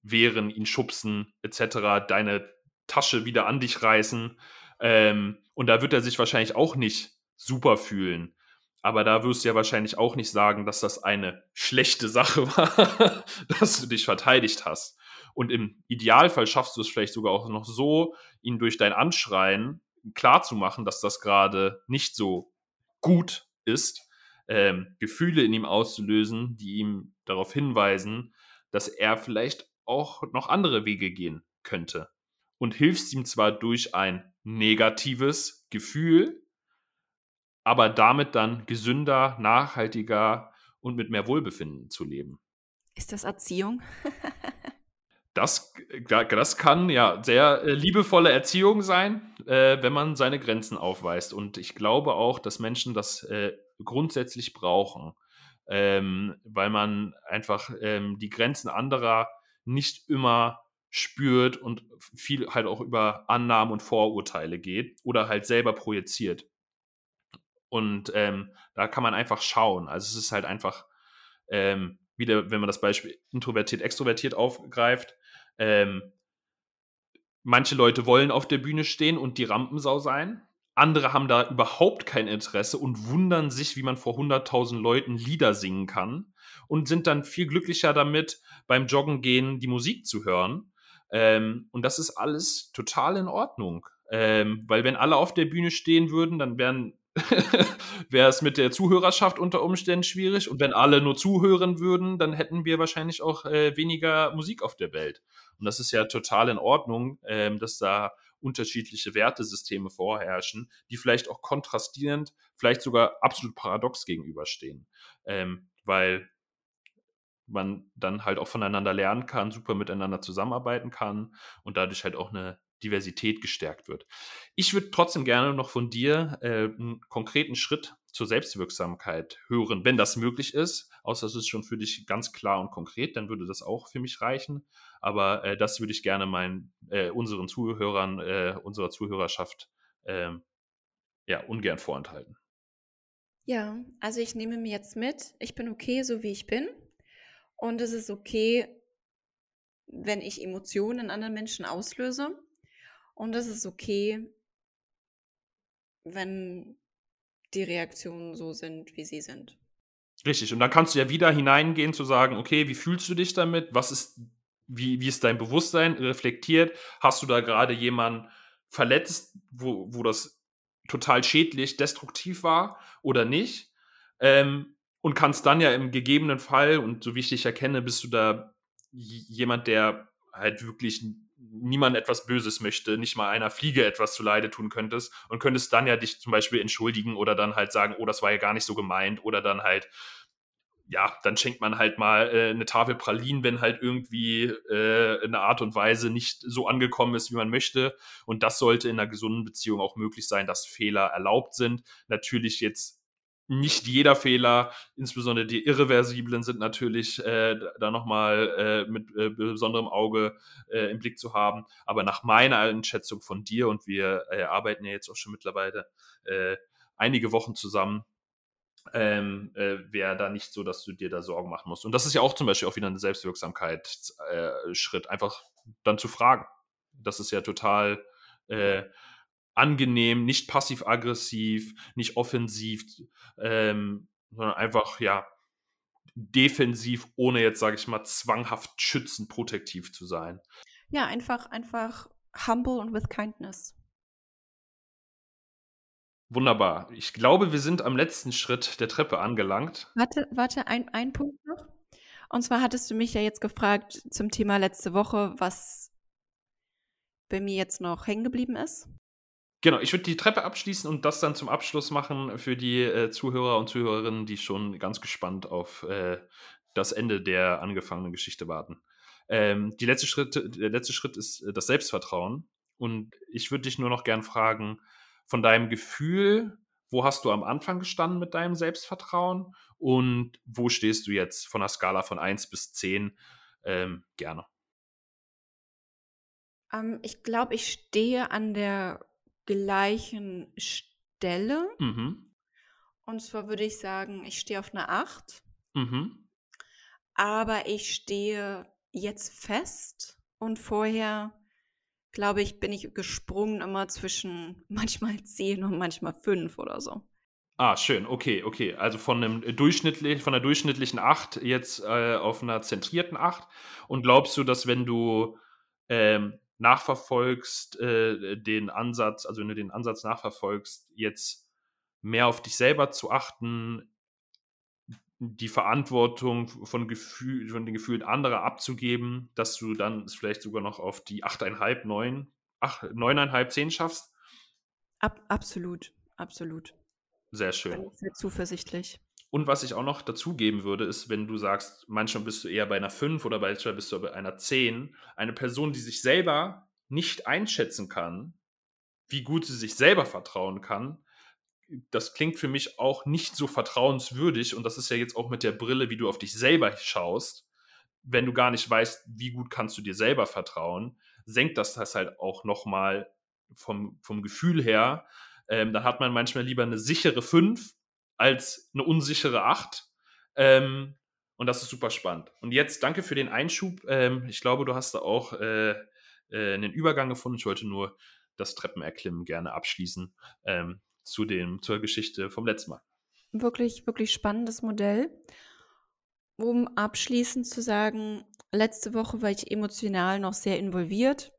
wehren, ihn schubsen, etc., deine Tasche wieder an dich reißen. Ähm, und da wird er sich wahrscheinlich auch nicht super fühlen. Aber da wirst du ja wahrscheinlich auch nicht sagen, dass das eine schlechte Sache war, dass du dich verteidigt hast. Und im Idealfall schaffst du es vielleicht sogar auch noch so, ihn durch dein Anschreien klarzumachen, dass das gerade nicht so gut ist, ähm, Gefühle in ihm auszulösen, die ihm darauf hinweisen, dass er vielleicht auch noch andere Wege gehen könnte. Und hilfst ihm zwar durch ein negatives Gefühl, aber damit dann gesünder, nachhaltiger und mit mehr Wohlbefinden zu leben. Ist das Erziehung? das, das kann ja sehr äh, liebevolle Erziehung sein, äh, wenn man seine Grenzen aufweist. Und ich glaube auch, dass Menschen das äh, grundsätzlich brauchen, ähm, weil man einfach ähm, die Grenzen anderer nicht immer spürt und viel halt auch über Annahmen und Vorurteile geht oder halt selber projiziert. Und ähm, da kann man einfach schauen. Also es ist halt einfach ähm, wieder, wenn man das Beispiel introvertiert, extrovertiert aufgreift, ähm, manche Leute wollen auf der Bühne stehen und die Rampensau sein. Andere haben da überhaupt kein Interesse und wundern sich, wie man vor 100.000 Leuten Lieder singen kann und sind dann viel glücklicher damit, beim Joggen gehen die Musik zu hören. Ähm, und das ist alles total in Ordnung. Ähm, weil wenn alle auf der Bühne stehen würden, dann wäre es mit der Zuhörerschaft unter Umständen schwierig. Und wenn alle nur zuhören würden, dann hätten wir wahrscheinlich auch äh, weniger Musik auf der Welt. Und das ist ja total in Ordnung, ähm, dass da unterschiedliche Wertesysteme vorherrschen, die vielleicht auch kontrastierend, vielleicht sogar absolut paradox gegenüberstehen. Ähm, weil man dann halt auch voneinander lernen kann, super miteinander zusammenarbeiten kann und dadurch halt auch eine Diversität gestärkt wird. Ich würde trotzdem gerne noch von dir äh, einen konkreten Schritt zur Selbstwirksamkeit hören, wenn das möglich ist. Außer es ist schon für dich ganz klar und konkret, dann würde das auch für mich reichen. Aber äh, das würde ich gerne meinen, äh, unseren Zuhörern, äh, unserer Zuhörerschaft ähm, ja, ungern vorenthalten. Ja, also ich nehme mir jetzt mit, ich bin okay, so wie ich bin. Und es ist okay, wenn ich Emotionen in anderen Menschen auslöse. Und es ist okay, wenn die Reaktionen so sind, wie sie sind. Richtig, und dann kannst du ja wieder hineingehen zu sagen, okay, wie fühlst du dich damit? Was ist, wie, wie ist dein Bewusstsein reflektiert? Hast du da gerade jemanden verletzt, wo, wo das total schädlich, destruktiv war oder nicht? Ähm, und kannst dann ja im gegebenen Fall, und so wie ich dich erkenne, bist du da jemand, der halt wirklich niemand etwas Böses möchte, nicht mal einer Fliege etwas zu Leide tun könntest und könntest dann ja dich zum Beispiel entschuldigen oder dann halt sagen, oh, das war ja gar nicht so gemeint oder dann halt ja, dann schenkt man halt mal äh, eine Tafel Pralinen, wenn halt irgendwie äh, eine Art und Weise nicht so angekommen ist, wie man möchte. Und das sollte in einer gesunden Beziehung auch möglich sein, dass Fehler erlaubt sind. Natürlich jetzt nicht jeder Fehler, insbesondere die irreversiblen, sind natürlich äh, da nochmal äh, mit äh, besonderem Auge äh, im Blick zu haben. Aber nach meiner Einschätzung von dir, und wir äh, arbeiten ja jetzt auch schon mittlerweile äh, einige Wochen zusammen, ähm, äh, wäre da nicht so, dass du dir da Sorgen machen musst. Und das ist ja auch zum Beispiel auch wieder ein Selbstwirksamkeitsschritt, äh, einfach dann zu fragen. Das ist ja total äh, angenehm, nicht passiv-aggressiv, nicht offensiv, ähm, sondern einfach, ja, defensiv, ohne jetzt, sage ich mal, zwanghaft schützend, protektiv zu sein. Ja, einfach, einfach humble und with kindness. Wunderbar. Ich glaube, wir sind am letzten Schritt der Treppe angelangt. Warte, warte, ein, ein Punkt noch. Und zwar hattest du mich ja jetzt gefragt zum Thema letzte Woche, was bei mir jetzt noch hängen geblieben ist. Genau, ich würde die Treppe abschließen und das dann zum Abschluss machen für die äh, Zuhörer und Zuhörerinnen, die schon ganz gespannt auf äh, das Ende der angefangenen Geschichte warten. Ähm, die letzte Schritt, der letzte Schritt ist äh, das Selbstvertrauen. Und ich würde dich nur noch gern fragen, von deinem Gefühl, wo hast du am Anfang gestanden mit deinem Selbstvertrauen und wo stehst du jetzt von der Skala von 1 bis 10 ähm, gerne? Ähm, ich glaube, ich stehe an der gleichen Stelle. Mhm. Und zwar würde ich sagen, ich stehe auf einer 8. Mhm. Aber ich stehe jetzt fest und vorher glaube ich, bin ich gesprungen immer zwischen manchmal 10 und manchmal 5 oder so. Ah, schön, okay, okay. Also von einem durchschnittlich, von einer durchschnittlichen 8 jetzt äh, auf einer zentrierten 8. Und glaubst du, dass wenn du ähm, nachverfolgst, äh, den Ansatz, also wenn du den Ansatz nachverfolgst, jetzt mehr auf dich selber zu achten, die Verantwortung von, Gefühl, von den Gefühlen anderer abzugeben, dass du dann es vielleicht sogar noch auf die 8,5, 9, 8, 9,5, 10 schaffst? Ab, absolut, absolut. Sehr schön. Bin sehr zuversichtlich. Und was ich auch noch dazugeben würde, ist, wenn du sagst, manchmal bist du eher bei einer 5 oder manchmal bist du bei einer 10, eine Person, die sich selber nicht einschätzen kann, wie gut sie sich selber vertrauen kann, das klingt für mich auch nicht so vertrauenswürdig und das ist ja jetzt auch mit der Brille, wie du auf dich selber schaust. Wenn du gar nicht weißt, wie gut kannst du dir selber vertrauen, senkt das das halt auch nochmal vom, vom Gefühl her. Ähm, dann hat man manchmal lieber eine sichere 5 als eine unsichere 8. Ähm, und das ist super spannend. Und jetzt danke für den Einschub. Ähm, ich glaube, du hast da auch äh, äh, einen Übergang gefunden. Ich wollte nur das Treppenerklimmen gerne abschließen. Ähm, zu dem, zur Geschichte vom letzten Mal. Wirklich, wirklich spannendes Modell. Um abschließend zu sagen, letzte Woche war ich emotional noch sehr involviert.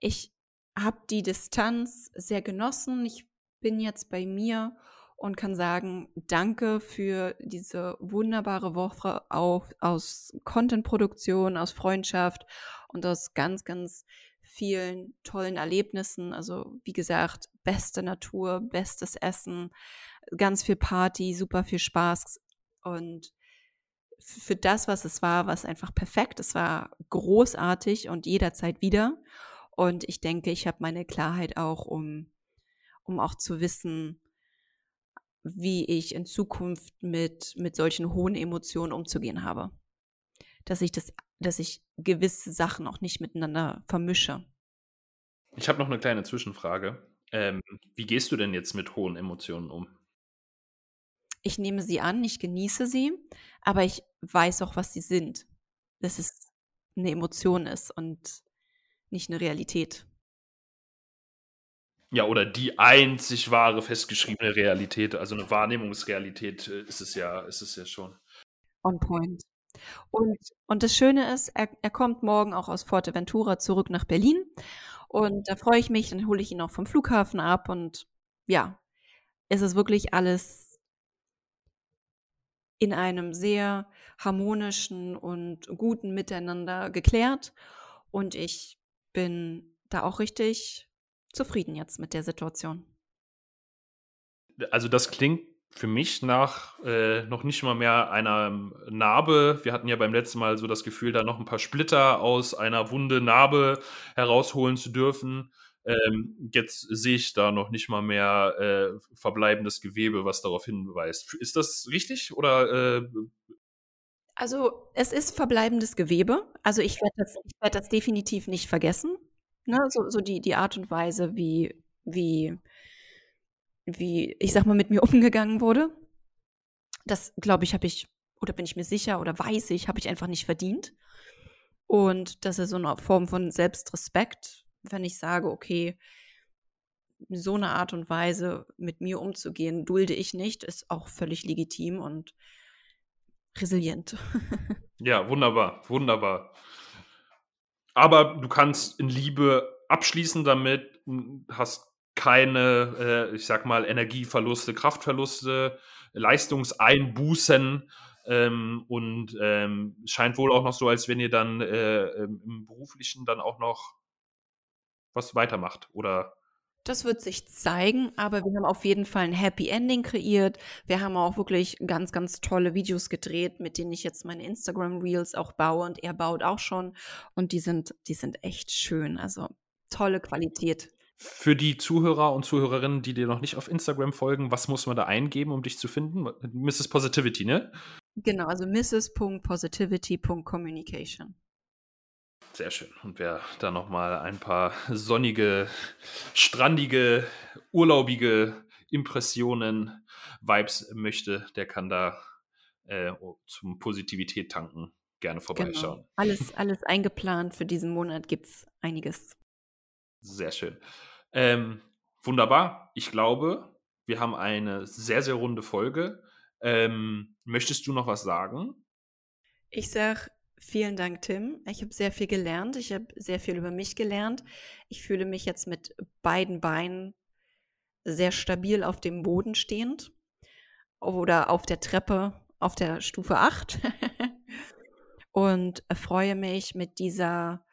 Ich habe die Distanz sehr genossen. Ich bin jetzt bei mir und kann sagen, danke für diese wunderbare Woche auch aus Content-Produktion, aus Freundschaft und aus ganz, ganz vielen tollen Erlebnissen. Also wie gesagt, beste Natur, bestes Essen, ganz viel Party, super viel Spaß und für das, was es war, war es einfach perfekt. Es war großartig und jederzeit wieder. Und ich denke, ich habe meine Klarheit auch, um, um auch zu wissen, wie ich in Zukunft mit, mit solchen hohen Emotionen umzugehen habe. Dass ich das dass ich gewisse Sachen auch nicht miteinander vermische. Ich habe noch eine kleine Zwischenfrage. Ähm, wie gehst du denn jetzt mit hohen Emotionen um? Ich nehme sie an, ich genieße sie, aber ich weiß auch, was sie sind. Dass es eine Emotion ist und nicht eine Realität. Ja, oder die einzig wahre festgeschriebene Realität, also eine Wahrnehmungsrealität äh, ist es ja, ist es ja schon. On point. Und, und das Schöne ist, er, er kommt morgen auch aus Forteventura zurück nach Berlin. Und da freue ich mich, dann hole ich ihn auch vom Flughafen ab. Und ja, es ist wirklich alles in einem sehr harmonischen und guten Miteinander geklärt. Und ich bin da auch richtig zufrieden jetzt mit der Situation. Also das klingt für mich nach äh, noch nicht mal mehr einer Narbe. Wir hatten ja beim letzten Mal so das Gefühl, da noch ein paar Splitter aus einer Wunde Narbe herausholen zu dürfen. Ähm, jetzt sehe ich da noch nicht mal mehr äh, verbleibendes Gewebe, was darauf hinweist. Ist das richtig oder? Äh also es ist verbleibendes Gewebe. Also ich werde das, werd das definitiv nicht vergessen. Ne? So, so die, die Art und Weise, wie, wie, wie, ich sag mal, mit mir umgegangen wurde. Das, glaube ich, habe ich, oder bin ich mir sicher oder weiß ich, habe ich einfach nicht verdient. Und das ist so eine Form von Selbstrespekt, wenn ich sage, okay, so eine Art und Weise mit mir umzugehen, dulde ich nicht, ist auch völlig legitim und resilient. ja, wunderbar, wunderbar. Aber du kannst in Liebe abschließen damit, hast keine, äh, ich sag mal, Energieverluste, Kraftverluste, Leistungseinbußen. Ähm, und ähm, scheint wohl auch noch so, als wenn ihr dann äh, im beruflichen dann auch noch was weitermacht, oder? Das wird sich zeigen, aber wir haben auf jeden Fall ein Happy Ending kreiert. Wir haben auch wirklich ganz, ganz tolle Videos gedreht, mit denen ich jetzt meine Instagram Reels auch baue und er baut auch schon. Und die sind, die sind echt schön. Also tolle Qualität. Für die Zuhörer und Zuhörerinnen, die dir noch nicht auf Instagram folgen, was muss man da eingeben, um dich zu finden? Mrs. Positivity, ne? Genau, also mrs.positivity.communication. Sehr schön. Und wer da nochmal ein paar sonnige, strandige, urlaubige Impressionen, Vibes möchte, der kann da äh, zum Positivität tanken gerne vorbeischauen. Genau. Alles, alles eingeplant für diesen Monat gibt es einiges. Sehr schön. Ähm, wunderbar. Ich glaube, wir haben eine sehr, sehr runde Folge. Ähm, möchtest du noch was sagen? Ich sage Vielen Dank, Tim. Ich habe sehr viel gelernt. Ich habe sehr viel über mich gelernt. Ich fühle mich jetzt mit beiden Beinen sehr stabil auf dem Boden stehend oder auf der Treppe auf der Stufe 8 und freue mich mit dieser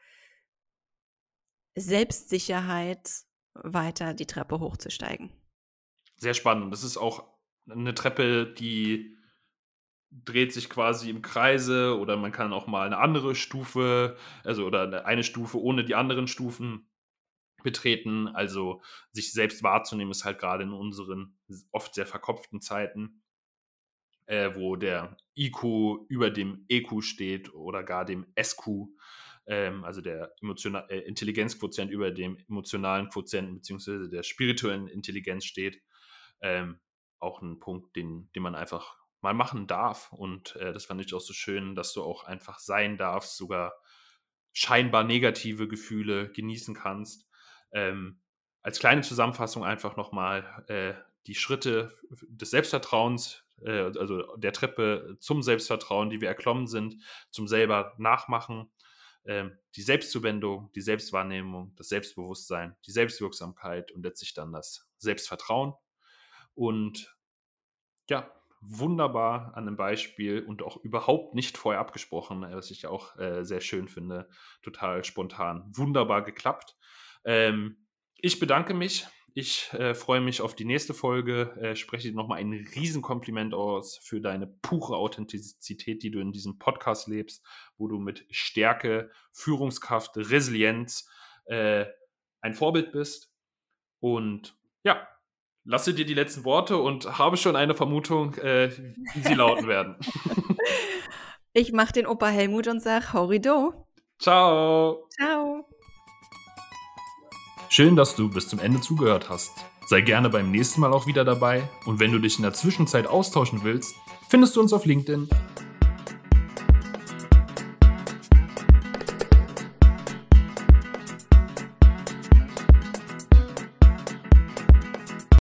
Selbstsicherheit weiter die Treppe hochzusteigen. Sehr spannend. Das ist auch eine Treppe, die dreht sich quasi im Kreise oder man kann auch mal eine andere Stufe, also oder eine Stufe ohne die anderen Stufen betreten. Also sich selbst wahrzunehmen ist halt gerade in unseren oft sehr verkopften Zeiten, äh, wo der IQ über dem EQ steht oder gar dem SQ, ähm, also der äh, Intelligenzquotient über dem emotionalen Quotienten beziehungsweise der spirituellen Intelligenz steht. Ähm, auch ein Punkt, den, den man einfach mal machen darf. Und äh, das fand ich auch so schön, dass du auch einfach sein darfst, sogar scheinbar negative Gefühle genießen kannst. Ähm, als kleine Zusammenfassung einfach nochmal äh, die Schritte des Selbstvertrauens, äh, also der Treppe zum Selbstvertrauen, die wir erklommen sind, zum selber nachmachen. Ähm, die Selbstzuwendung, die Selbstwahrnehmung, das Selbstbewusstsein, die Selbstwirksamkeit und letztlich dann das Selbstvertrauen. Und ja, wunderbar an einem Beispiel und auch überhaupt nicht vorher abgesprochen, äh, was ich auch äh, sehr schön finde. Total spontan. Wunderbar geklappt. Ähm, ich bedanke mich. Ich äh, freue mich auf die nächste Folge. Äh, spreche nochmal ein Riesenkompliment aus für deine pure Authentizität, die du in diesem Podcast lebst, wo du mit Stärke, Führungskraft, Resilienz äh, ein Vorbild bist. Und ja, lasse dir die letzten Worte und habe schon eine Vermutung, äh, wie sie lauten werden. Ich mache den Opa Helmut und sage Horido. Ciao. Ciao. Schön, dass du bis zum Ende zugehört hast. Sei gerne beim nächsten Mal auch wieder dabei und wenn du dich in der Zwischenzeit austauschen willst, findest du uns auf LinkedIn.